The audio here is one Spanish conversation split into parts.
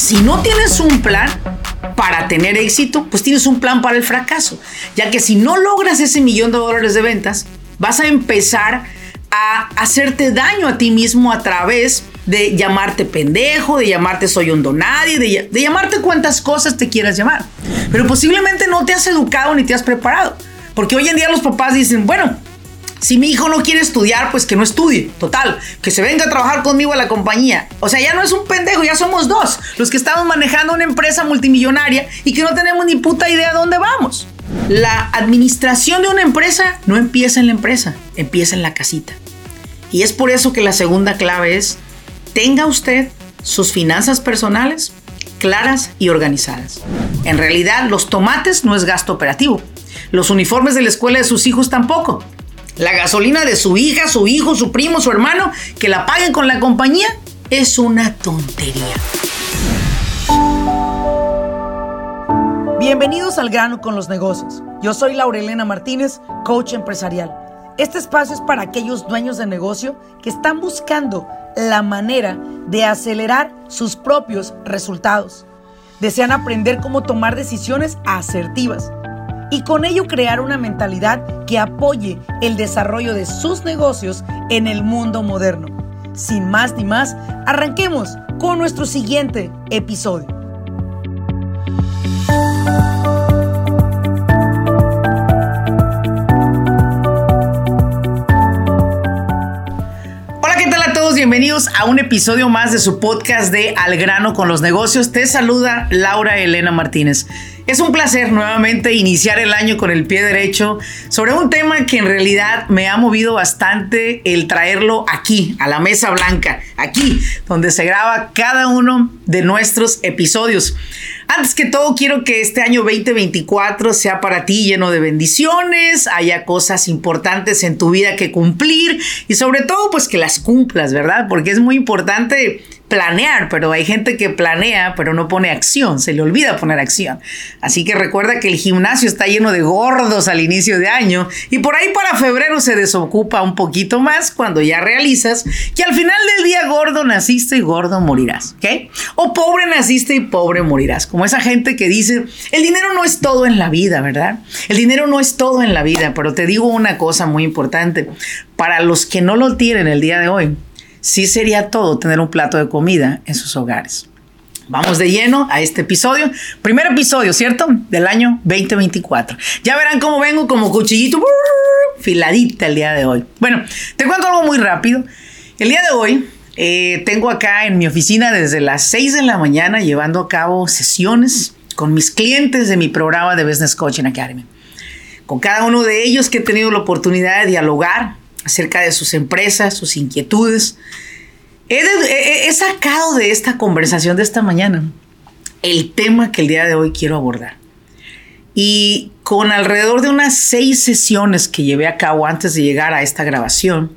Si no tienes un plan para tener éxito, pues tienes un plan para el fracaso. Ya que si no logras ese millón de dólares de ventas, vas a empezar a hacerte daño a ti mismo a través de llamarte pendejo, de llamarte soy un donadie, de, de llamarte cuantas cosas te quieras llamar. Pero posiblemente no te has educado ni te has preparado. Porque hoy en día los papás dicen, bueno, si mi hijo no quiere estudiar, pues que no estudie. Total, que se venga a trabajar conmigo a la compañía. O sea, ya no es un pendejo, ya somos dos. Los que estamos manejando una empresa multimillonaria y que no tenemos ni puta idea de dónde vamos. La administración de una empresa no empieza en la empresa, empieza en la casita. Y es por eso que la segunda clave es, tenga usted sus finanzas personales claras y organizadas. En realidad, los tomates no es gasto operativo. Los uniformes de la escuela de sus hijos tampoco. La gasolina de su hija, su hijo, su primo, su hermano, que la paguen con la compañía, es una tontería. Bienvenidos al grano con los negocios. Yo soy Laurelena Martínez, coach empresarial. Este espacio es para aquellos dueños de negocio que están buscando la manera de acelerar sus propios resultados. Desean aprender cómo tomar decisiones asertivas y con ello crear una mentalidad que apoye el desarrollo de sus negocios en el mundo moderno. Sin más ni más, arranquemos con nuestro siguiente episodio. Hola, ¿qué tal a todos? Bienvenidos a un episodio más de su podcast de Al grano con los negocios. Te saluda Laura Elena Martínez. Es un placer nuevamente iniciar el año con el pie derecho sobre un tema que en realidad me ha movido bastante el traerlo aquí, a la mesa blanca, aquí, donde se graba cada uno de nuestros episodios. Antes que todo, quiero que este año 2024 sea para ti lleno de bendiciones, haya cosas importantes en tu vida que cumplir y sobre todo pues que las cumplas, ¿verdad? Porque es muy importante planear, pero hay gente que planea, pero no pone acción, se le olvida poner acción. Así que recuerda que el gimnasio está lleno de gordos al inicio de año y por ahí para febrero se desocupa un poquito más cuando ya realizas que al final del día gordo naciste y gordo morirás, ¿ok? O pobre naciste y pobre morirás, como esa gente que dice, el dinero no es todo en la vida, ¿verdad? El dinero no es todo en la vida, pero te digo una cosa muy importante, para los que no lo tienen el día de hoy, sí sería todo tener un plato de comida en sus hogares. Vamos de lleno a este episodio. Primer episodio, ¿cierto? Del año 2024. Ya verán cómo vengo como cuchillito filadita el día de hoy. Bueno, te cuento algo muy rápido. El día de hoy eh, tengo acá en mi oficina desde las 6 de la mañana llevando a cabo sesiones con mis clientes de mi programa de Business Coaching Academy. Con cada uno de ellos que he tenido la oportunidad de dialogar acerca de sus empresas, sus inquietudes. He, sacado de esta conversación de esta mañana el tema que el día de hoy quiero abordar. Y con alrededor de unas seis sesiones que llevé a cabo antes de llegar a esta grabación,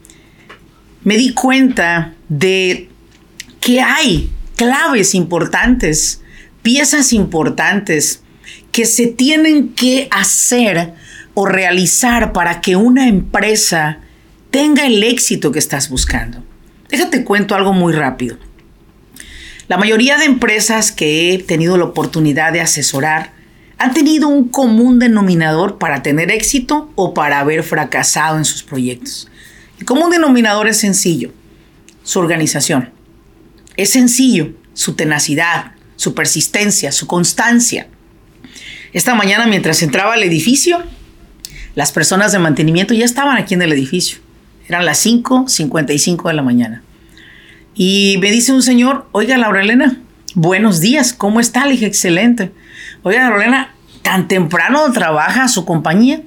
me di cuenta de que hay claves importantes, piezas importantes que se tienen que hacer o realizar para que una empresa tenga el éxito que estás buscando. Déjate cuento algo muy rápido. La mayoría de empresas que he tenido la oportunidad de asesorar han tenido un común denominador para tener éxito o para haber fracasado en sus proyectos. El común denominador es sencillo, su organización. Es sencillo, su tenacidad, su persistencia, su constancia. Esta mañana mientras entraba al edificio, las personas de mantenimiento ya estaban aquí en el edificio. Eran las 5.55 de la mañana. Y me dice un señor, oiga, Laura Elena, buenos días, ¿cómo está? Le dije, excelente. Oiga, Laura Elena, ¿tan temprano trabaja su compañía?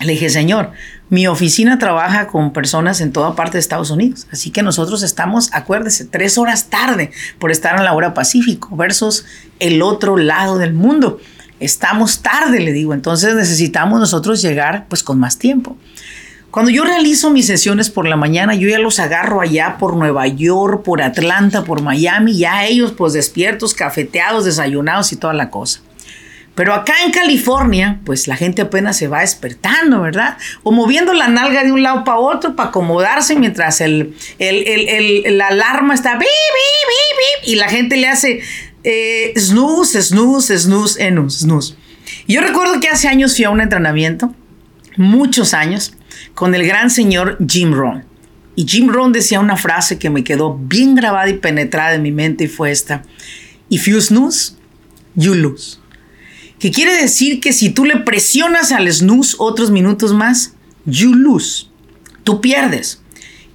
Le dije, señor, mi oficina trabaja con personas en toda parte de Estados Unidos, así que nosotros estamos, acuérdese, tres horas tarde por estar en la hora Pacífico versus el otro lado del mundo. Estamos tarde, le digo, entonces necesitamos nosotros llegar pues con más tiempo. Cuando yo realizo mis sesiones por la mañana, yo ya los agarro allá por Nueva York, por Atlanta, por Miami, ya ellos pues despiertos, cafeteados, desayunados y toda la cosa. Pero acá en California, pues la gente apenas se va despertando, ¿verdad? O moviendo la nalga de un lado para otro para acomodarse mientras el, la alarma está bip, bip, bip, y la gente le hace eh, snooze, snooze, snooze, enus, snooze. Yo recuerdo que hace años fui a un entrenamiento, muchos años, con el gran señor Jim Rohn. Y Jim Rohn decía una frase que me quedó bien grabada y penetrada en mi mente y fue esta. If you snooze, you lose que quiere decir que si tú le presionas al snooze otros minutos más, you lose. Tú pierdes.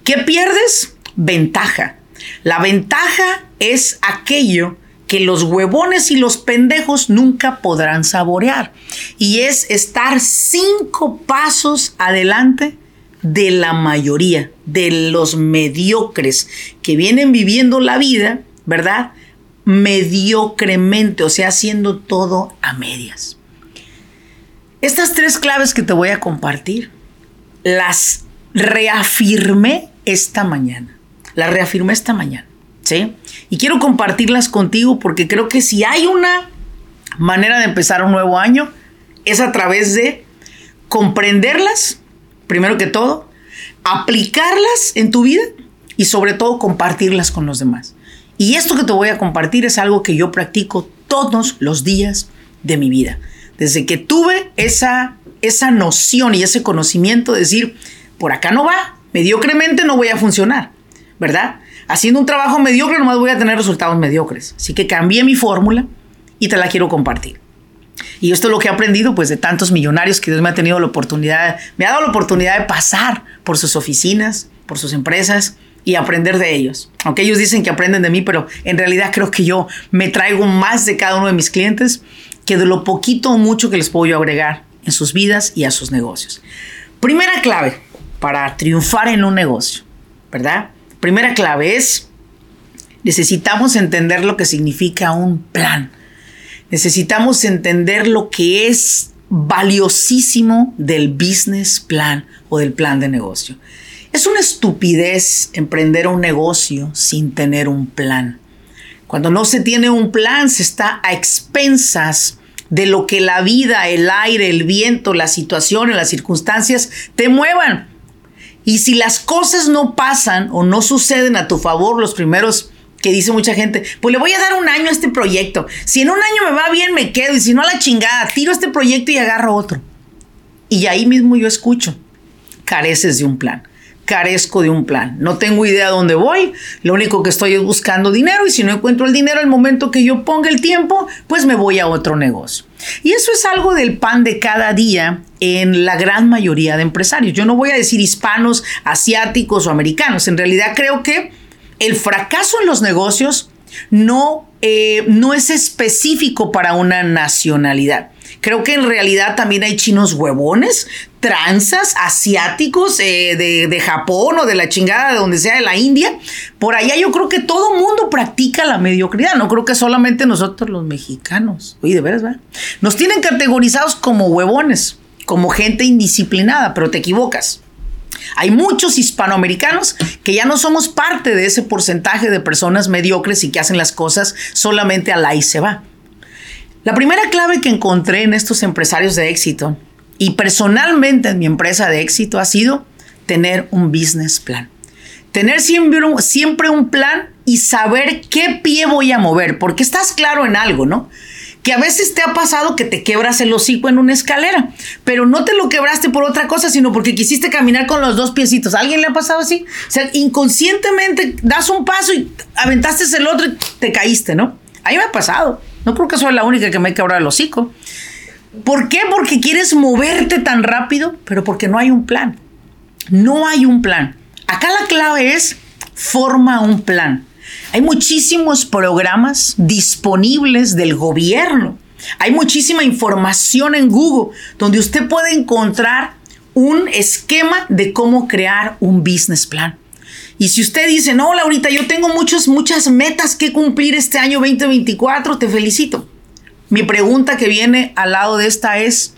¿Qué pierdes? Ventaja. La ventaja es aquello que los huevones y los pendejos nunca podrán saborear. Y es estar cinco pasos adelante de la mayoría, de los mediocres que vienen viviendo la vida, ¿verdad? mediocremente, o sea, haciendo todo a medias. Estas tres claves que te voy a compartir, las reafirmé esta mañana. Las reafirmé esta mañana, Y quiero compartirlas contigo porque creo que si hay una manera de empezar un nuevo año, es a través de comprenderlas, primero que todo, aplicarlas en tu vida y sobre todo compartirlas con los demás. Y esto que te voy a compartir es algo que yo practico todos los días de mi vida. Desde que tuve esa, esa noción y ese conocimiento de decir, por acá no va, mediocremente no voy a funcionar, ¿verdad? Haciendo un trabajo mediocre nomás voy a tener resultados mediocres. Así que cambié mi fórmula y te la quiero compartir. Y esto es lo que he aprendido pues de tantos millonarios que Dios me ha tenido la oportunidad, me ha dado la oportunidad de pasar por sus oficinas, por sus empresas, y aprender de ellos. Aunque ellos dicen que aprenden de mí, pero en realidad creo que yo me traigo más de cada uno de mis clientes que de lo poquito o mucho que les puedo yo agregar en sus vidas y a sus negocios. Primera clave para triunfar en un negocio, ¿verdad? Primera clave es, necesitamos entender lo que significa un plan. Necesitamos entender lo que es valiosísimo del business plan o del plan de negocio. Es una estupidez emprender un negocio sin tener un plan. Cuando no se tiene un plan, se está a expensas de lo que la vida, el aire, el viento, las situaciones, las circunstancias te muevan. Y si las cosas no pasan o no suceden a tu favor los primeros que dice mucha gente, pues le voy a dar un año a este proyecto. Si en un año me va bien, me quedo. Y si no, a la chingada, tiro este proyecto y agarro otro. Y ahí mismo yo escucho, careces de un plan carezco de un plan. No tengo idea dónde voy. Lo único que estoy es buscando dinero y si no encuentro el dinero al momento que yo ponga el tiempo, pues me voy a otro negocio. Y eso es algo del pan de cada día en la gran mayoría de empresarios. Yo no voy a decir hispanos, asiáticos o americanos. En realidad creo que el fracaso en los negocios no, eh, no es específico para una nacionalidad. Creo que en realidad también hay chinos huevones, tranzas, asiáticos eh, de, Japón o de la chingada de donde sea de la India. Por allá yo creo que todo mundo practica la mediocridad. No creo que solamente nosotros los mexicanos. Oye, de veras, ¿verdad? Nos tienen categorizados como huevones, como gente indisciplinada, pero te equivocas. Hay muchos hispanoamericanos que ya no somos parte de ese porcentaje de personas mediocres y que hacen las cosas solamente a la y se va. La primera clave que encontré en estos empresarios de éxito y personalmente en mi empresa de éxito ha sido tener un business plan. Tener siempre un, plan y saber qué pie voy a mover, porque estás claro en algo, ¿no? que a veces te ha pasado que te quebras el hocico en una escalera, pero no te lo quebraste por otra cosa, sino porque quisiste caminar con los dos piecitos. ¿A alguien le ha pasado así? O sea, inconscientemente das un paso y aventaste el otro y te caíste, ¿no? A mí me ha pasado. No creo que soy la única que me he quebrado el hocico. ¿Por qué? Porque quieres moverte tan rápido, pero porque no hay un plan. No hay un plan. Acá la clave es forma un plan. Hay muchísimos programas disponibles del gobierno. Hay muchísima información en Google donde usted puede encontrar un esquema de cómo crear un business plan. Y si usted dice, no, Laurita, yo tengo muchas, muchas metas que cumplir este año 2024, te felicito. Mi pregunta que viene al lado de esta es,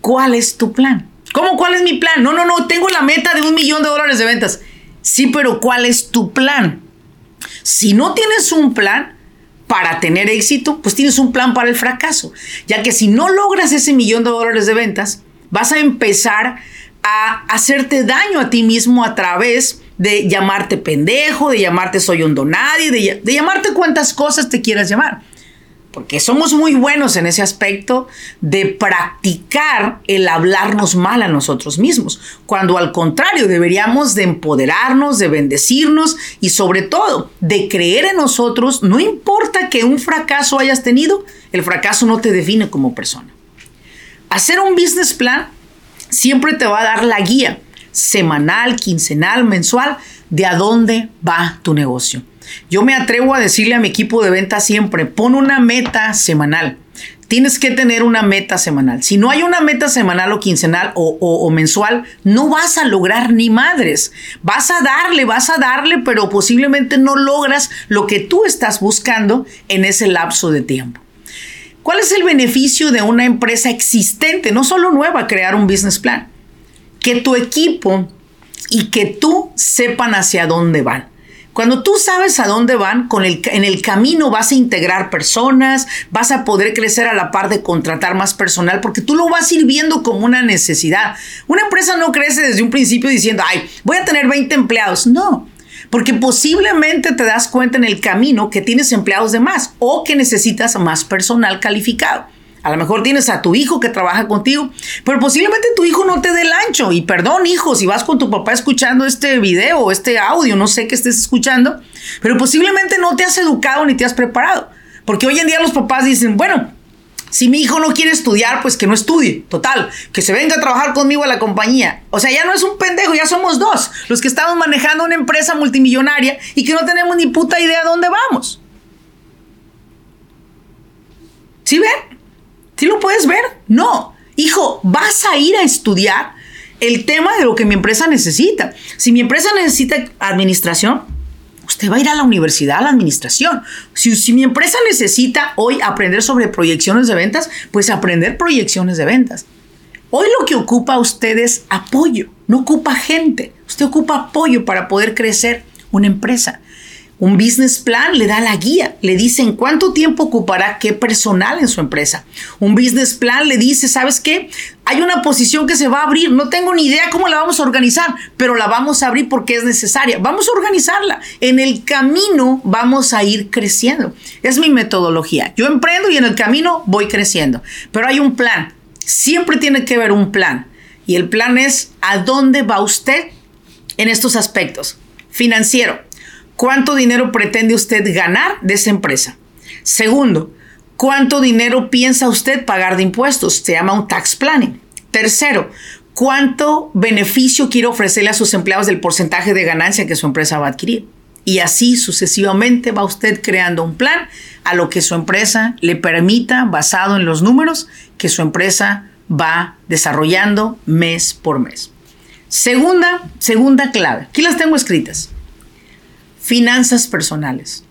¿cuál es tu plan? ¿Cómo cuál es mi plan? No, no, no, tengo la meta de un millón de dólares de ventas. Sí, pero ¿cuál es tu plan? Si no tienes un plan, para tener éxito, pues tienes un plan para el fracaso. Ya que si no logras ese millón de dólares de ventas, vas a empezar a hacerte daño a ti mismo a través de llamarte pendejo, de llamarte soy un donadie, de, de llamarte cuantas cosas te quieras llamar porque somos muy buenos en ese aspecto de practicar el hablarnos mal a nosotros mismos, cuando al contrario deberíamos de empoderarnos, de bendecirnos y sobre todo de creer en nosotros, no importa que un fracaso hayas tenido, el fracaso no te define como persona. Hacer un business plan siempre te va a dar la guía semanal, quincenal, mensual de a dónde va tu negocio. Yo me atrevo a decirle a mi equipo de venta siempre, pon una meta semanal. Tienes que tener una meta semanal. Si no hay una meta semanal o quincenal o, o, mensual, no vas a lograr ni madres. Vas a darle, vas a darle, pero posiblemente no logras lo que tú estás buscando en ese lapso de tiempo. ¿Cuál es el beneficio de una empresa existente, no solo nueva, crear un business plan? Que tu equipo y que tú sepan hacia dónde van. Cuando tú sabes a dónde van, con el, en el camino vas a integrar personas, vas a poder crecer a la par de contratar más personal, porque tú lo vas a ir viendo como una necesidad. Una empresa no crece desde un principio diciendo, ay, voy a tener 20 empleados. No, porque posiblemente te das cuenta en el camino que tienes empleados de más o que necesitas más personal calificado. A lo mejor tienes a tu hijo que trabaja contigo, pero posiblemente tu hijo no te dé el ancho. Y perdón, hijo, si vas con tu papá escuchando este video este audio, no sé qué estés escuchando, pero posiblemente no te has educado ni te has preparado. Porque hoy en día los papás dicen, bueno, si mi hijo no quiere estudiar, pues que no estudie. Total, que se venga a trabajar conmigo a la compañía. O sea, ya no es un pendejo, ya somos dos. Los que estamos manejando una empresa multimillonaria y que no tenemos ni puta idea de dónde vamos. ¿Sí ven? ¿Sí lo puedes ver? No. Hijo, vas a ir a estudiar el tema de lo que mi empresa necesita. Si mi empresa necesita administración, usted va a ir a la universidad a la administración. Si, si, mi empresa necesita hoy aprender sobre proyecciones de ventas, pues aprender proyecciones de ventas. Hoy lo que ocupa usted es apoyo, no ocupa gente. Usted ocupa apoyo para poder crecer una empresa. Un business plan le da la guía, le dice cuánto tiempo ocupará qué personal en su empresa. Un business plan le dice, ¿sabes qué? Hay una posición que se va a abrir, no tengo ni idea cómo la vamos a organizar, pero la vamos a abrir porque es necesaria. Vamos a organizarla. En el camino vamos a ir creciendo. Es mi metodología. Yo emprendo y en el camino voy creciendo, pero hay un plan. Siempre tiene que haber un plan. Y el plan es a dónde va usted en estos aspectos. Financiero, ¿Cuánto dinero pretende usted ganar de esa empresa? Segundo, ¿cuánto dinero piensa usted pagar de impuestos? Se llama un tax planning. Tercero, ¿cuánto beneficio quiere ofrecerle a sus empleados del porcentaje de ganancia que su empresa va a adquirir? Y así sucesivamente va usted creando un plan a lo que su empresa le permita, basado en los números, que su empresa va desarrollando mes por mes. Segunda, segunda clave. Aquí las tengo escritas. Finanzas personales.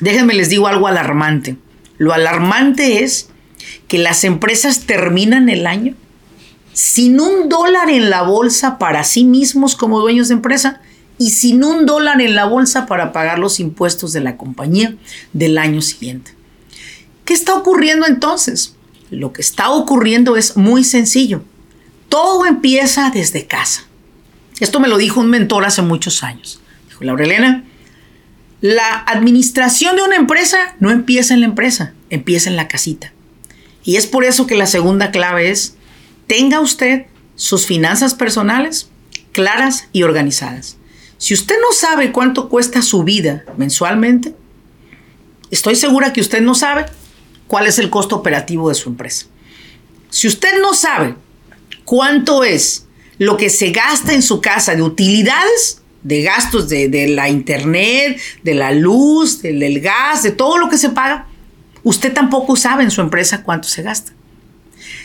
Déjenme les digo algo alarmante. Lo alarmante es que las empresas terminan el año sin un dólar en la bolsa para sí mismos como dueños de empresa y sin un dólar en la bolsa para pagar los impuestos de la compañía del año siguiente. ¿Qué está ocurriendo entonces? Lo que está ocurriendo es muy sencillo. Todo empieza desde casa. Esto me lo dijo un mentor hace muchos años. Dijo, Laurelena, la administración de una empresa no empieza en la empresa, empieza en la casita. Y es por eso que la segunda clave es, tenga usted sus finanzas personales claras y organizadas. Si usted no sabe cuánto cuesta su vida mensualmente, estoy segura que usted no sabe cuál es el costo operativo de su empresa. Si usted no sabe cuánto es lo que se gasta en su casa de utilidades, de gastos de, la internet, de la luz, del, gas, de todo lo que se paga, usted tampoco sabe en su empresa cuánto se gasta.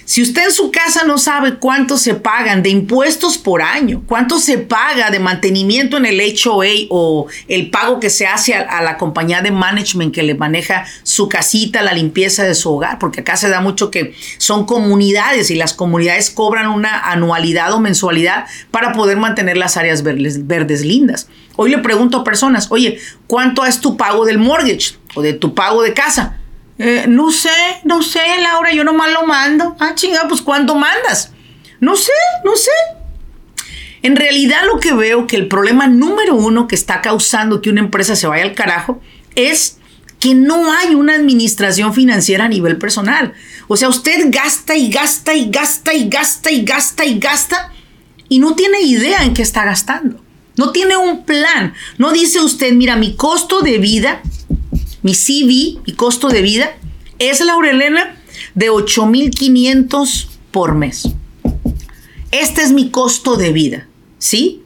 Si usted en su casa no sabe cuánto se pagan de impuestos por año, cuánto se paga de mantenimiento en el HOA o el pago que se hace a, la compañía de management que le maneja su casita, la limpieza de su hogar, porque acá se da mucho que son comunidades y las comunidades cobran una anualidad o mensualidad para poder mantener las áreas verdes, verdes lindas. Hoy le pregunto a personas, oye, ¿cuánto es tu pago del mortgage? o de tu pago de casa. Eh, no sé, no sé, Laura, yo nomás lo mando. Ah, chinga, pues ¿cuánto mandas? No sé, no sé. En realidad lo que veo que el problema número uno que está causando que una empresa se vaya al carajo es que no hay una administración financiera a nivel personal. O sea, usted gasta y gasta y gasta y gasta y gasta y gasta y no tiene idea en qué está gastando. No tiene un plan. No dice usted, mira, mi costo de vida, mi CV, mi costo de vida, es, Laurelena, de 8,500 por mes. Este es mi costo de vida, ¿sí?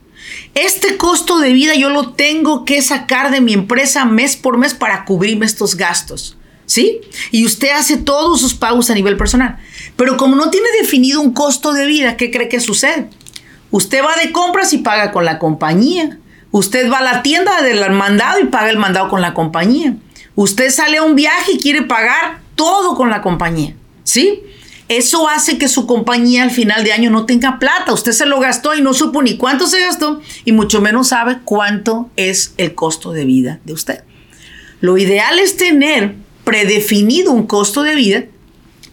Este costo de vida yo lo tengo que sacar de mi empresa mes por mes para cubrirme estos gastos. ¿Sí? Y usted hace todos sus pagos a nivel personal. Pero como no tiene definido un costo de vida, ¿qué cree que sucede? Usted va de compras y paga con la compañía. Usted va a la tienda del mandado y paga el mandado con la compañía. Usted sale a un viaje y quiere pagar todo con la compañía. ¿Sí? Eso hace que su compañía al final de año no tenga plata. Usted se lo gastó y no supo ni cuánto se gastó y mucho menos sabe cuánto es el costo de vida de usted. Lo ideal es tener predefinido un costo de vida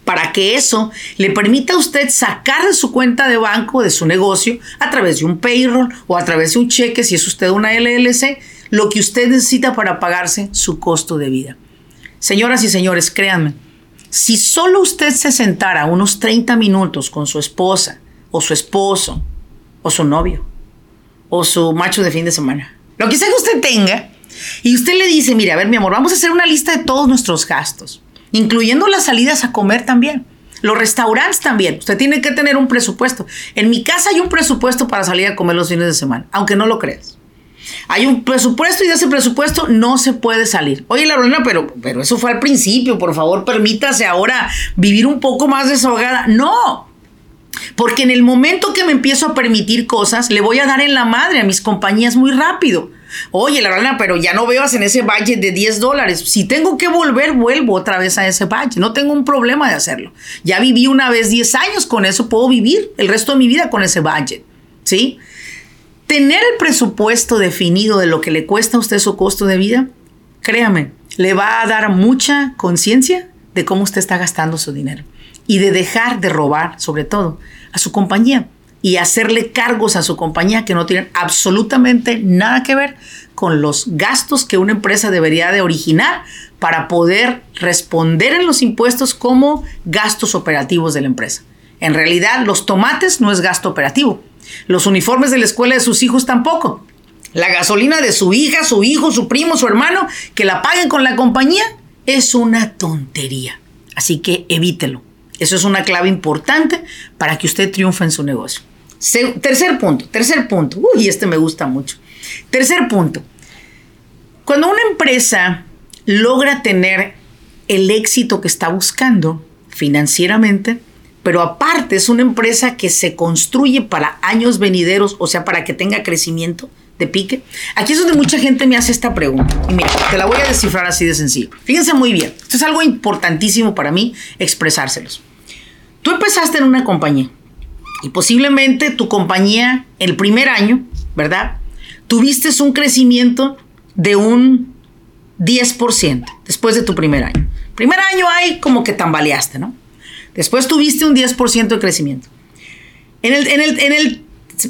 para que eso le permita a usted sacar de su cuenta de banco, de su negocio, a través de un payroll o a través de un cheque, si es usted una LLC, lo que usted necesita para pagarse su costo de vida. Señoras y señores, créanme, si solo usted se sentara unos 30 minutos con su esposa o su esposo o su novio o su macho de fin de semana, lo que sea que usted tenga, y usted le dice, mire, a ver mi amor, vamos a hacer una lista de todos nuestros gastos incluyendo las salidas a comer también. Los restaurantes también. Usted tiene que tener un presupuesto. En mi casa hay un presupuesto para salir a comer los fines de semana, aunque no lo creas. Hay un presupuesto y de ese presupuesto no se puede salir. Oye, Lorena, pero, pero eso fue al principio. Por favor, permítase ahora vivir un poco más desahogada. No, porque en el momento que me empiezo a permitir cosas, le voy a dar en la madre a mis compañías muy rápido. Oye, la verdad, pero ya no veas en ese budget de 10 dólares. Si tengo que volver, vuelvo otra vez a ese budget. No tengo un problema de hacerlo. Ya viví una vez 10 años con eso, puedo vivir el resto de mi vida con ese budget. ¿Sí? Tener el presupuesto definido de lo que le cuesta a usted su costo de vida, créame, le va a dar mucha conciencia de cómo usted está gastando su dinero y de dejar de robar, sobre todo, a su compañía y hacerle cargos a su compañía que no tienen absolutamente nada que ver con los gastos que una empresa debería de originar para poder responder en los impuestos como gastos operativos de la empresa. En realidad, los tomates no es gasto operativo. Los uniformes de la escuela de sus hijos tampoco. La gasolina de su hija, su hijo, su primo, su hermano, que la paguen con la compañía, es una tontería. Así que evítelo. Eso es una clave importante para que usted triunfe en su negocio tercer punto, tercer punto. Uy, este me gusta mucho. Tercer punto. Cuando una empresa logra tener el éxito que está buscando financieramente, pero aparte es una empresa que se construye para años venideros, o sea, para que tenga crecimiento de pique. Aquí es donde mucha gente me hace esta pregunta. Y mira, te la voy a descifrar así de sencillo. Fíjense muy bien. Esto es algo importantísimo para mí expresárselos. Tú empezaste en una compañía y posiblemente tu compañía el primer año, ¿verdad? Tuviste un crecimiento de un 10% después de tu primer año. Primer año hay como que tambaleaste, ¿no? Después tuviste un 10% de crecimiento. En el, en el, en el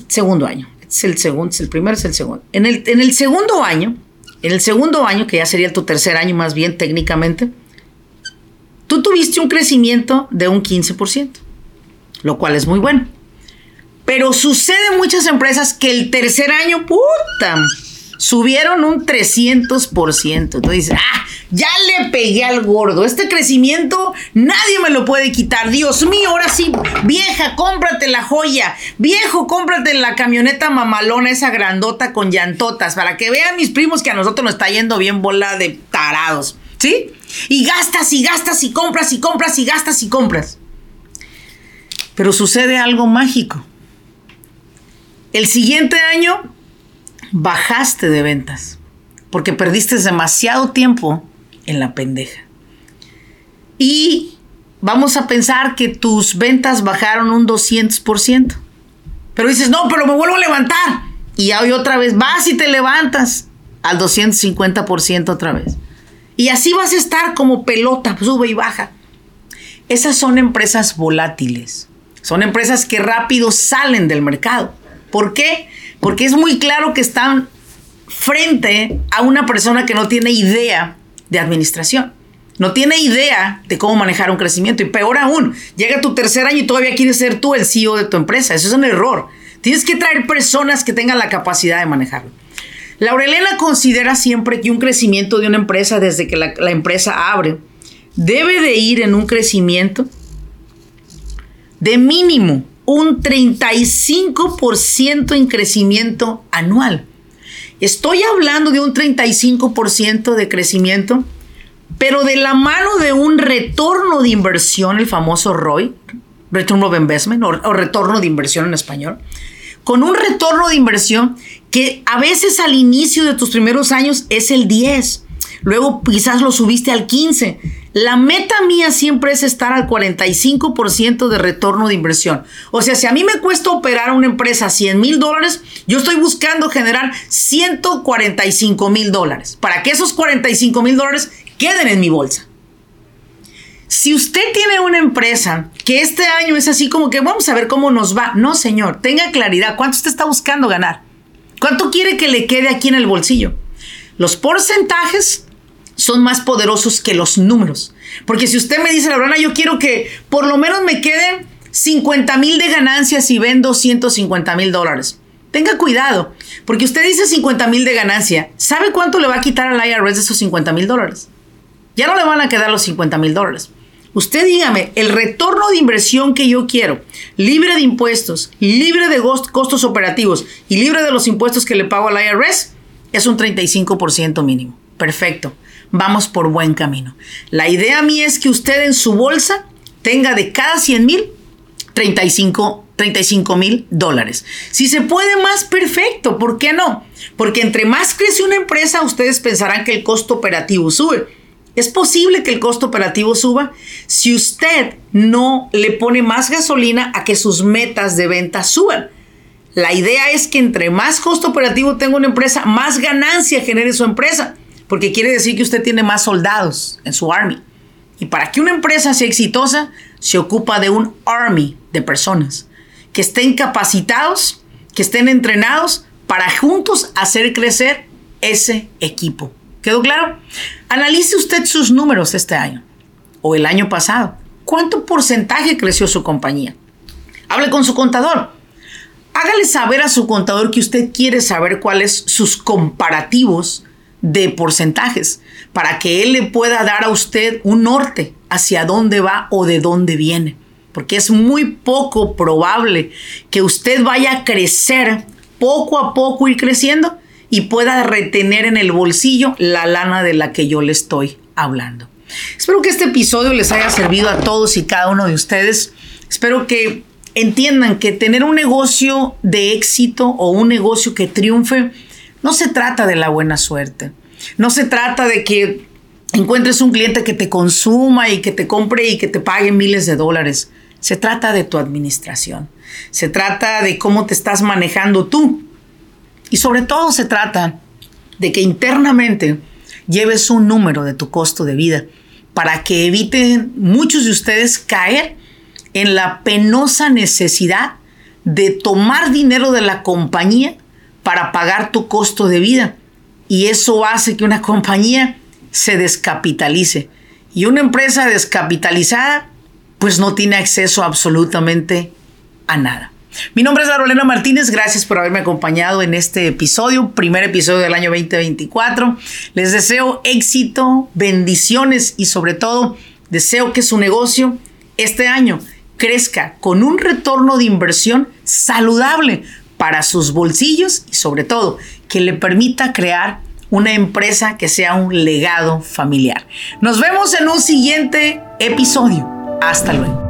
segundo año, es el segundo, el primero es el segundo. En el, en el segundo año, en el segundo año, que ya sería tu tercer año más bien técnicamente, tú tuviste un crecimiento de un 15%, lo cual es muy bueno. Pero sucede en muchas empresas que el tercer año, puta, subieron un 300%. Entonces ah, ya le pegué al gordo. Este crecimiento nadie me lo puede quitar. Dios mío, ahora sí, vieja, cómprate la joya. Viejo, cómprate la camioneta mamalona, esa grandota con llantotas, para que vean mis primos que a nosotros nos está yendo bien bola de tarados. ¿Sí? Y gastas y gastas y compras y compras y gastas y compras. Pero sucede algo mágico. El siguiente año bajaste de ventas porque perdiste demasiado tiempo en la pendeja. Y vamos a pensar que tus ventas bajaron un 200%. Pero dices, no, pero me vuelvo a levantar. Y hoy otra vez vas y te levantas al 250% otra vez. Y así vas a estar como pelota, sube y baja. Esas son empresas volátiles. Son empresas que rápido salen del mercado. ¿Por qué? Porque es muy claro que están frente a una persona que no tiene idea de administración. No tiene idea de cómo manejar un crecimiento. Y peor aún, llega tu tercer año y todavía quieres ser tú el CEO de tu empresa. Eso es un error. Tienes que traer personas que tengan la capacidad de manejarlo. Laurelena considera siempre que un crecimiento de una empresa desde que la, la empresa abre debe de ir en un crecimiento de mínimo un 35% en crecimiento anual. Estoy hablando de un 35% de crecimiento, pero de la mano de un retorno de inversión, el famoso ROI, Return of Investment, o, o retorno de inversión en español, con un retorno de inversión que a veces al inicio de tus primeros años es el 10, luego quizás lo subiste al 15, la meta mía siempre es estar al 45% de retorno de inversión. O sea, si a mí me cuesta operar una empresa 100 mil dólares, yo estoy buscando generar 145 mil dólares para que esos 45 mil dólares queden en mi bolsa. Si usted tiene una empresa que este año es así como que vamos a ver cómo nos va, no señor, tenga claridad, ¿cuánto usted está buscando ganar? ¿Cuánto quiere que le quede aquí en el bolsillo? Los porcentajes son más poderosos que los números. Porque si usted me dice, Laurana, yo quiero que por lo menos me queden 50 mil de ganancias y vendo 150 mil dólares. Tenga cuidado, porque usted dice 50 mil de ganancia. ¿Sabe cuánto le va a quitar al IRS de esos 50 mil dólares? Ya no le van a quedar los 50 mil dólares. Usted dígame, el retorno de inversión que yo quiero, libre de impuestos, libre de costos operativos y libre de los impuestos que le pago al IRS, es un 35% mínimo. Perfecto vamos por buen camino. La idea mía es que usted en su bolsa tenga de cada 100 mil 35 mil dólares. Si se puede más, perfecto. ¿Por qué no? Porque entre más crece una empresa, ustedes pensarán que el costo operativo sube. Es posible que el costo operativo suba si usted no le pone más gasolina a que sus metas de venta suban. La idea es que entre más costo operativo tenga una empresa, más ganancia genere su empresa porque quiere decir que usted tiene más soldados en su army. Y para que una empresa sea exitosa, se ocupa de un army de personas que estén capacitados, que estén entrenados para juntos hacer crecer ese equipo. ¿Quedó claro? Analice usted sus números este año o el año pasado. ¿Cuánto porcentaje creció su compañía? Hable con su contador. Hágale saber a su contador que usted quiere saber cuáles sus comparativos de porcentajes para que él le pueda dar a usted un norte hacia dónde va o de dónde viene. Porque es muy poco probable que usted vaya a crecer poco a poco ir creciendo y pueda retener en el bolsillo la lana de la que yo le estoy hablando. Espero que este episodio les haya servido a todos y cada uno de ustedes. Espero que entiendan que tener un negocio de éxito o un negocio que triunfe no se trata de la buena suerte. No se trata de que encuentres un cliente que te consuma y que te compre y que te pague miles de dólares. Se trata de tu administración. Se trata de cómo te estás manejando tú. Y sobre todo se trata de que internamente lleves un número de tu costo de vida para que eviten muchos de ustedes caer en la penosa necesidad de tomar dinero de la compañía para pagar tu costo de vida. Y eso hace que una compañía se descapitalice. Y una empresa descapitalizada, pues no tiene acceso absolutamente a nada. Mi nombre es Larolena Martínez, gracias por haberme acompañado en este episodio, primer episodio del año 2024. Les deseo éxito, bendiciones y sobre todo deseo que su negocio este año crezca con un retorno de inversión saludable, para sus bolsillos y sobre todo que le permita crear una empresa que sea un legado familiar. Nos vemos en un siguiente episodio. Hasta luego.